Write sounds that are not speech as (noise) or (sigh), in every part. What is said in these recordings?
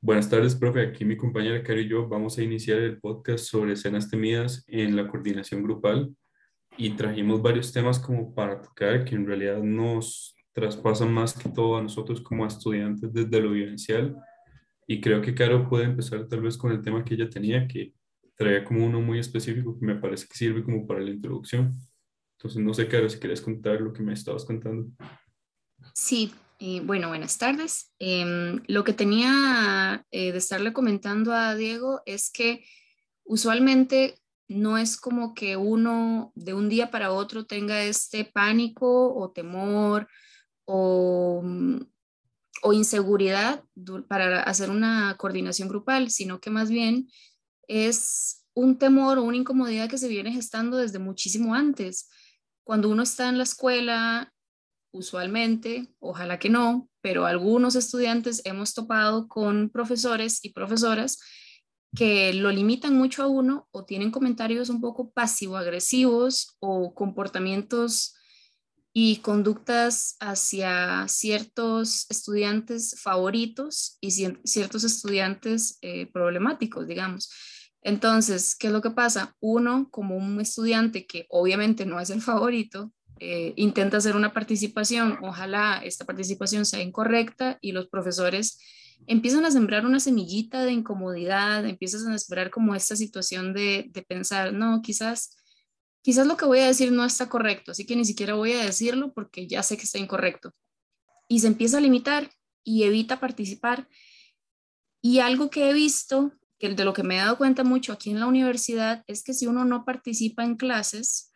Buenas tardes, profe. Aquí mi compañera Caro y yo vamos a iniciar el podcast sobre escenas temidas en la coordinación grupal y trajimos varios temas como para tocar que en realidad nos traspasan más que todo a nosotros como estudiantes desde lo vivencial y creo que Caro puede empezar tal vez con el tema que ella tenía que traía como uno muy específico que me parece que sirve como para la introducción. Entonces no sé, Caro, si quieres contar lo que me estabas contando. Sí, bueno, buenas tardes. Em, lo que tenía eh, de estarle comentando a Diego es que usualmente no es como que uno de un día para otro tenga este pánico o temor o, mm, o inseguridad para hacer una coordinación grupal, sino que más bien es un temor o una incomodidad que se viene gestando desde muchísimo antes. Cuando uno está en la escuela usualmente, ojalá que no, pero algunos estudiantes hemos topado con profesores y profesoras que lo limitan mucho a uno o tienen comentarios un poco pasivo-agresivos o comportamientos y conductas hacia ciertos estudiantes favoritos y ciertos estudiantes eh, problemáticos, digamos. Entonces, ¿qué es lo que pasa? Uno, como un estudiante que obviamente no es el favorito, eh, intenta hacer una participación, ojalá esta participación sea incorrecta y los profesores empiezan a sembrar una semillita de incomodidad, empiezan a sembrar como esta situación de, de pensar, no, quizás, quizás lo que voy a decir no está correcto, así que ni siquiera voy a decirlo porque ya sé que está incorrecto. Y se empieza a limitar y evita participar. Y algo que he visto, que de lo que me he dado cuenta mucho aquí en la universidad, es que si uno no participa en clases,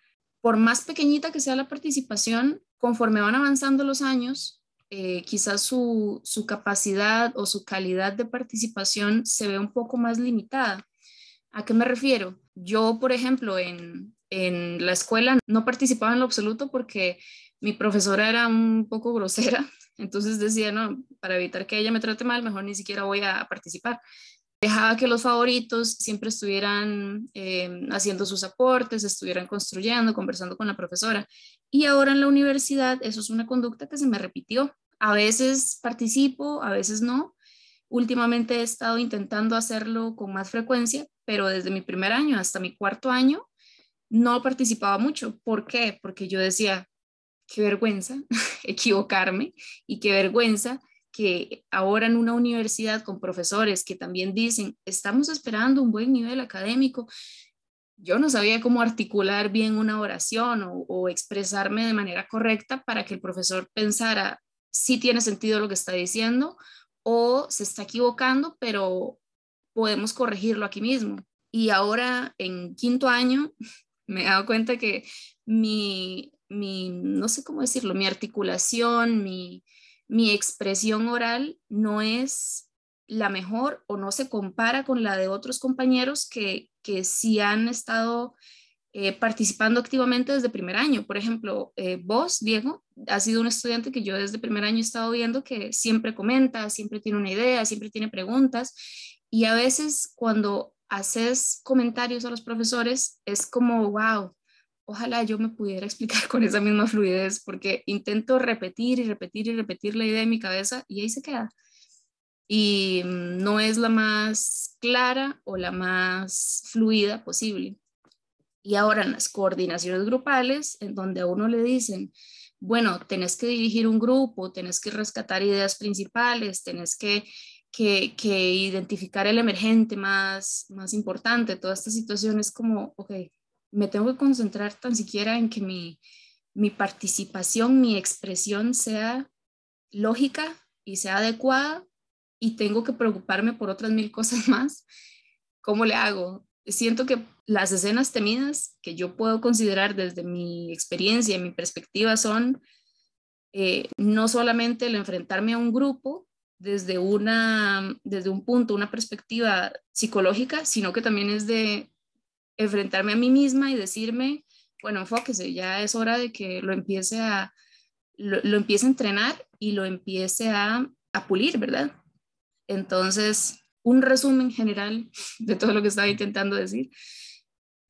por más pequeñita que sea la participación, conforme van avanzando los años, eh, quizás su, capacidad o su calidad de participación se ve un poco más limitada. ¿A qué me refiero? Yo, por ejemplo, en, en la escuela no participaba en lo absoluto porque mi profesora era un poco grosera, (laughs) entonces decía, no, para evitar que ella me trate mal, mejor ni siquiera voy a participar dejaba que los favoritos siempre estuvieran eh, haciendo sus aportes, estuvieran construyendo, conversando con la profesora. Y ahora en la universidad eso es una conducta que se me repitió. A veces participo, a veces no. Últimamente he estado intentando hacerlo con más frecuencia, pero desde mi primer año hasta mi cuarto año no participaba mucho. ¿Por qué? Porque yo decía, qué vergüenza (laughs) equivocarme y qué vergüenza que ahora en una universidad con profesores que también dicen, estamos esperando un buen nivel académico, yo no sabía cómo articular bien una oración o, expresarme de manera correcta para que el profesor pensara si tiene sentido lo que está diciendo o se está equivocando, pero podemos corregirlo aquí mismo. Y ahora en quinto año (laughs) me he dado cuenta que mi, mi no sé cómo decirlo, mi articulación, mi, mi expresión oral no es la mejor o no se compara con la de otros compañeros que, que sí han estado eh, participando activamente desde primer año. Por ejemplo, eh, vos, Diego, has sido un estudiante que yo desde primer año he estado viendo que siempre comenta, siempre tiene una idea, siempre tiene preguntas y a veces cuando haces comentarios a los profesores es como, wow, ojalá yo me pudiera (laughs) explicar con esa misma fluidez, porque intento repetir y repetir y repetir la idea en mi cabeza y ahí se queda. Y mm, no es la más clara o la más fluida posible. Y ahora en las coordinaciones grupales, en donde a uno le dicen, bueno, tenés que dirigir un grupo, tenés que rescatar ideas principales, tenés que, que, que identificar el emergente más, más importante, toda esta situación es como, ok, me tengo que concentrar tan siquiera en que mi, participación, mi expresión sea lógica y sea adecuada y tengo que preocuparme por otras mil cosas más, ¿cómo le hago? Siento que las escenas temidas que yo puedo considerar desde mi experiencia y mi perspectiva son eh, no solamente el enfrentarme a un grupo desde, una, desde un punto, una perspectiva psicológica, sino que también es de enfrentarme a mí misma y decirme, bueno, enfóquese, ya es hora de que lo empiece a, lo, empiece a entrenar y lo empiece a, a pulir, ¿verdad? Entonces, un resumen general de todo lo que estaba intentando decir.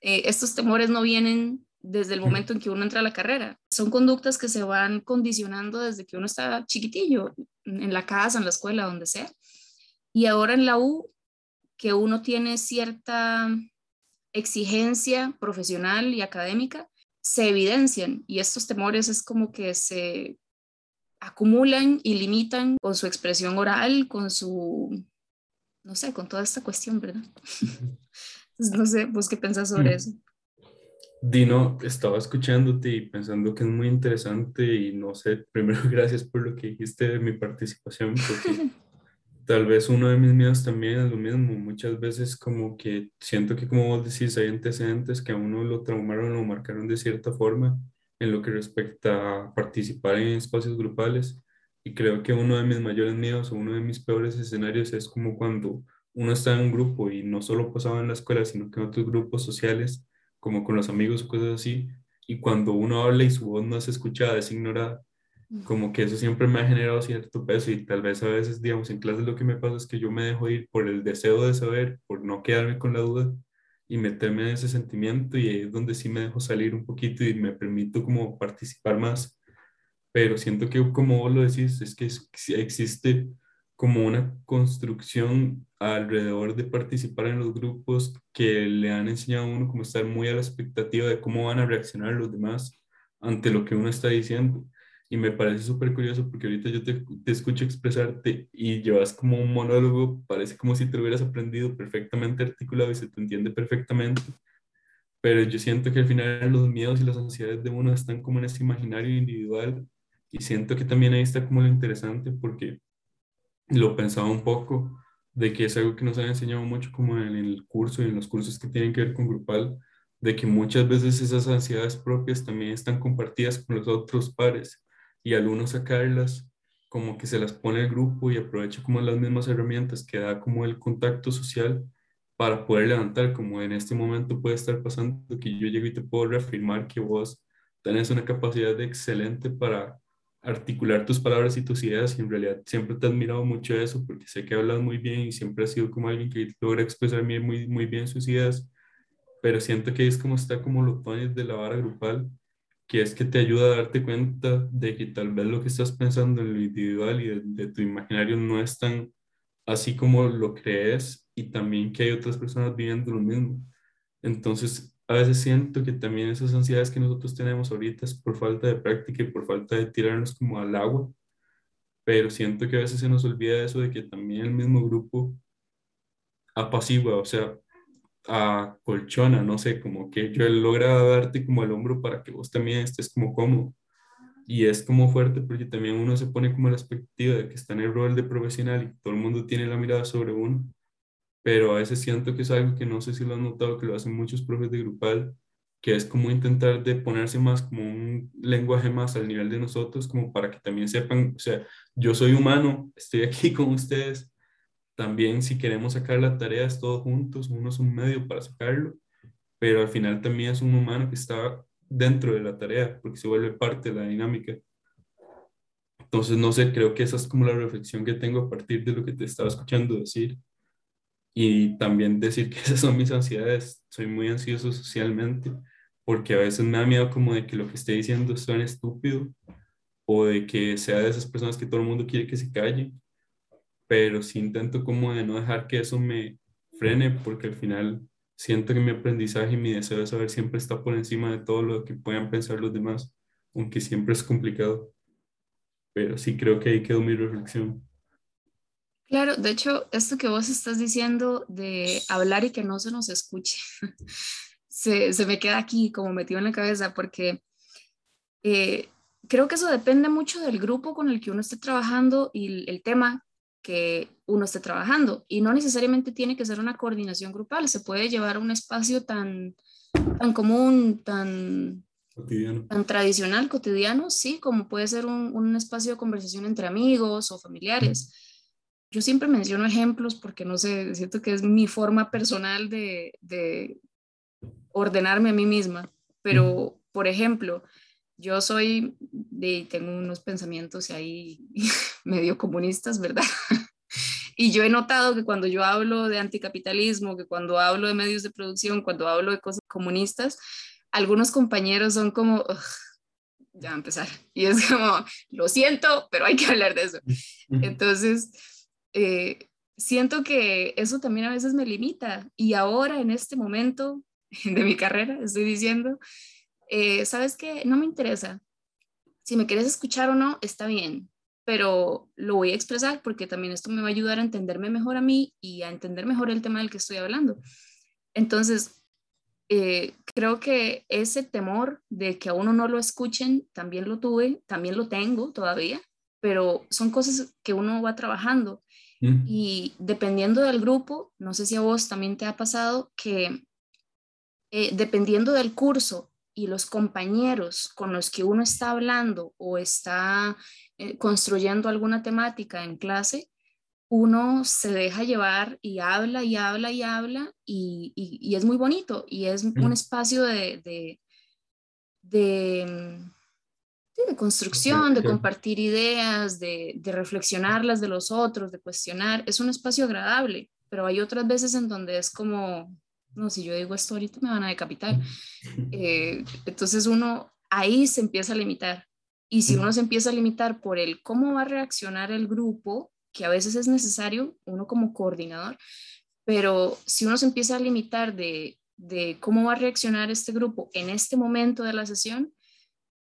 Eh, estos temores no vienen desde el momento en que uno entra a la carrera. Son conductas que se van condicionando desde que uno está chiquitillo, en la casa, en la escuela, donde sea. Y ahora en la U, que uno tiene cierta exigencia profesional y académica, se evidencian y estos temores es como que se acumulan y limitan con su expresión oral, con su, no sé, con toda esta cuestión, ¿verdad? no sé, vos qué pensás sobre mm. eso. Dino, estaba escuchándote y pensando que es muy interesante y no sé, primero (laughs) gracias por lo que dijiste de mi participación, porque (laughs) tal vez uno de mis miedos también es lo mismo. Muchas veces como que siento que como vos decís, hay antecedentes que a uno lo traumaron o marcaron de cierta forma en lo que respecta a participar en espacios grupales. Y creo que uno de mis mayores miedos o uno de mis peores escenarios es como cuando uno está en un grupo y no solo pasaba en la escuela, sino que en otros grupos sociales como con los amigos o cosas así, y cuando uno habla y su voz no es escuchada, es ignorada, como que eso siempre me ha generado cierto peso y tal vez a veces, digamos, en clases lo que me pasa es que yo me dejo ir por el deseo de saber, por no quedarme con la duda y meterme en ese sentimiento y es donde sí me dejo salir un poquito y me permito como participar más. Pero siento que como vos lo decís, es que existe como una construcción alrededor de participar en los grupos que le han enseñado a uno como estar muy a la expectativa de cómo van a reaccionar los demás ante lo que uno está diciendo. Y me parece súper curioso porque ahorita yo te, te, escucho expresarte y llevas como un monólogo, parece como si te lo hubieras aprendido perfectamente articulado y se te entiende perfectamente. Pero yo siento que al final los miedos y las ansiedades de uno están como en ese imaginario individual y siento que también ahí está como lo interesante porque lo pensaba un poco, de que es algo que nos han enseñado mucho como en el curso y en los cursos que tienen que ver con grupal, de que muchas veces esas ansiedades propias también están compartidas con los otros pares y al uno sacarlas, como que se las pone el grupo y aprovecha como las mismas herramientas que da como el contacto social para poder levantar, como en este momento puede estar pasando que yo llego y te puedo reafirmar que vos tenés una capacidad excelente para articular tus palabras y tus ideas y en realidad siempre te he admirado mucho eso porque sé que hablas muy bien y siempre has sido como alguien que logra expresar muy, muy bien sus ideas, pero siento que es como está como los tones de la vara grupal, que es que te ayuda a darte cuenta de que tal vez lo que estás pensando en lo individual y de, tu imaginario no es tan así como lo crees y también que hay otras personas viviendo lo mismo. Entonces, a veces siento que también esas ansiedades que nosotros tenemos ahorita es por falta de práctica y por falta de tirarnos como al agua, pero siento que a veces se nos olvida eso de que también el mismo grupo apacigua, o sea, acolchona, no sé, como que yo logra darte como el hombro para que vos también estés como cómodo. Y es como fuerte porque también uno se pone como la expectativa de que está en el rol de profesional y todo el mundo tiene la mirada sobre uno pero a veces siento que es algo que no sé si lo han notado, que lo hacen muchos profes de grupal, que es como intentar de ponerse más como un lenguaje más al nivel de nosotros, como para que también sepan, o sea, yo soy humano, estoy aquí (laughs) con ustedes, también si queremos sacar la tarea es todos juntos, uno es un medio para sacarlo, pero al final también es un humano que está dentro de la tarea, porque se vuelve parte de la dinámica. Entonces, no sé, creo que esa es como la reflexión que tengo a partir de lo que te estaba escuchando decir. Y también decir que (laughs) esas son mis ansiedades. Soy muy ansioso socialmente porque a veces me da miedo como de que lo que esté diciendo suene estúpido o de que sea de esas personas que todo el mundo quiere que se calle. Pero sí intento como de no dejar que eso me frene porque al final siento que mi aprendizaje y mi deseo de saber siempre está por encima de todo lo que puedan pensar los demás, aunque siempre es complicado. Pero sí creo que ahí quedó mi reflexión. Claro, de hecho, esto que vos estás diciendo de hablar y que no se nos escuche, (laughs) se, me queda aquí como metido en la cabeza porque eh, creo que eso depende mucho del grupo con el que uno esté trabajando y el, tema que uno esté trabajando. Y no necesariamente tiene que ser una coordinación grupal, se puede llevar a un espacio tan, tan común, tan, tan tradicional, cotidiano, sí, como puede ser un, un, espacio de conversación entre amigos o familiares yo siempre menciono ejemplos porque no sé, siento que es mi forma personal de, de ordenarme a mí misma, pero por ejemplo, yo soy de, tengo unos pensamientos ahí medio comunistas, ¿verdad? (laughs) Y yo he notado que cuando yo hablo de anticapitalismo, que cuando hablo de medios de producción, cuando hablo de cosas comunistas, algunos compañeros son como, ya va a empezar. Y es como, lo siento, pero hay que hablar de eso. (laughs) Entonces, eh, siento que eso también a veces me limita y ahora en este momento (laughs) de mi carrera estoy diciendo, eh, ¿sabes qué? No me interesa. Si me quieres escuchar o no, está bien, pero lo voy a expresar porque también esto me va a ayudar a entenderme mejor a mí y a entender mejor el tema del que estoy hablando. Entonces, eh, creo que ese temor de que a uno no lo escuchen, también lo tuve, también lo tengo todavía, pero son cosas que uno va trabajando. Mm. Y dependiendo del grupo, no sé si a vos también te ha pasado que eh, dependiendo del curso y los compañeros con los que uno está hablando o está eh, construyendo alguna temática en clase, uno se deja llevar y habla y habla y habla y, y, es muy bonito y es un mm. espacio de, de, de, de construcción, de compartir ideas, de, de reflexionar las de los otros, de cuestionar. Es un espacio agradable, pero hay otras veces en donde es como, no, si yo digo esto ahorita me van a decapitar. Eh, entonces uno ahí se empieza a limitar. Y si uno se empieza a limitar por el cómo va a reaccionar el grupo, que a veces es necesario, uno como coordinador, pero si uno se empieza a limitar de, de cómo va a reaccionar este grupo en este momento de la sesión,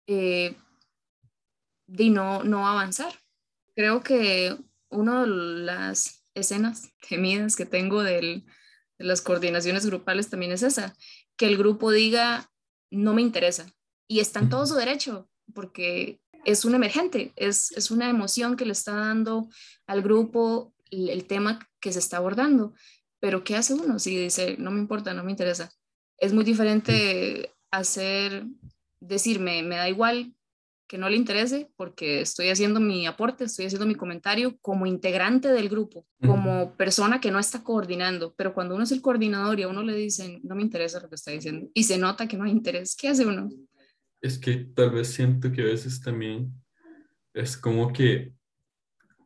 eh, de no, no avanzar. Creo que una de las escenas temidas que tengo del, de las coordinaciones grupales también es esa, que el grupo diga, no me interesa. Y está en todo su derecho, porque es un emergente, es, es una emoción que le está dando al grupo el, tema que se está abordando. Pero ¿qué hace uno si dice, no me importa, no me interesa? Es muy diferente hacer, decirme, me da igual que no le interese porque estoy haciendo mi aporte, estoy haciendo mi comentario como integrante del grupo, como persona que no está coordinando, pero cuando uno es el coordinador y a uno le dicen, no me interesa lo que está diciendo, y se nota que no hay interés, ¿qué hace uno? Es que tal vez siento que a veces también es como que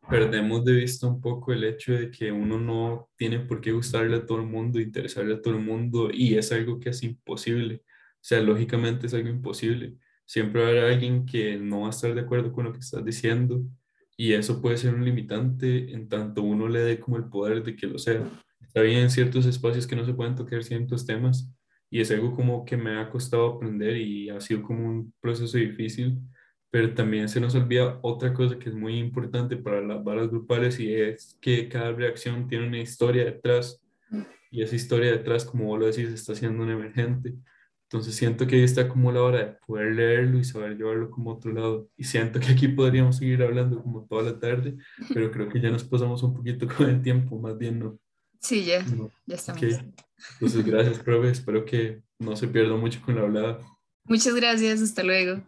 perdemos de vista un poco el hecho de que uno no tiene por qué gustarle a todo el mundo, interesarle a todo el mundo, y es algo que es imposible. O sea, lógicamente es algo imposible siempre va a haber alguien que no va a estar de acuerdo con lo que estás diciendo y eso puede ser un limitante en tanto uno le dé como el poder de que lo sea. Está bien en ciertos espacios que no se pueden tocar ciertos temas y es algo como que me ha costado aprender y ha sido como un proceso difícil, pero también se nos olvida otra cosa que es muy importante para las balas grupales y es que cada reacción tiene una historia detrás y esa historia detrás, como vos lo decís, está siendo un emergente. Entonces siento que ahí está como la hora de poder leerlo y saber llevarlo como otro lado. Y siento que aquí podríamos seguir hablando como toda la tarde, pero creo que ya nos pasamos un poquito con el tiempo, más bien no. Sí, ya, ya estamos. Entonces gracias, profe. Espero que no se pierda mucho con la hablada. Muchas gracias, hasta luego.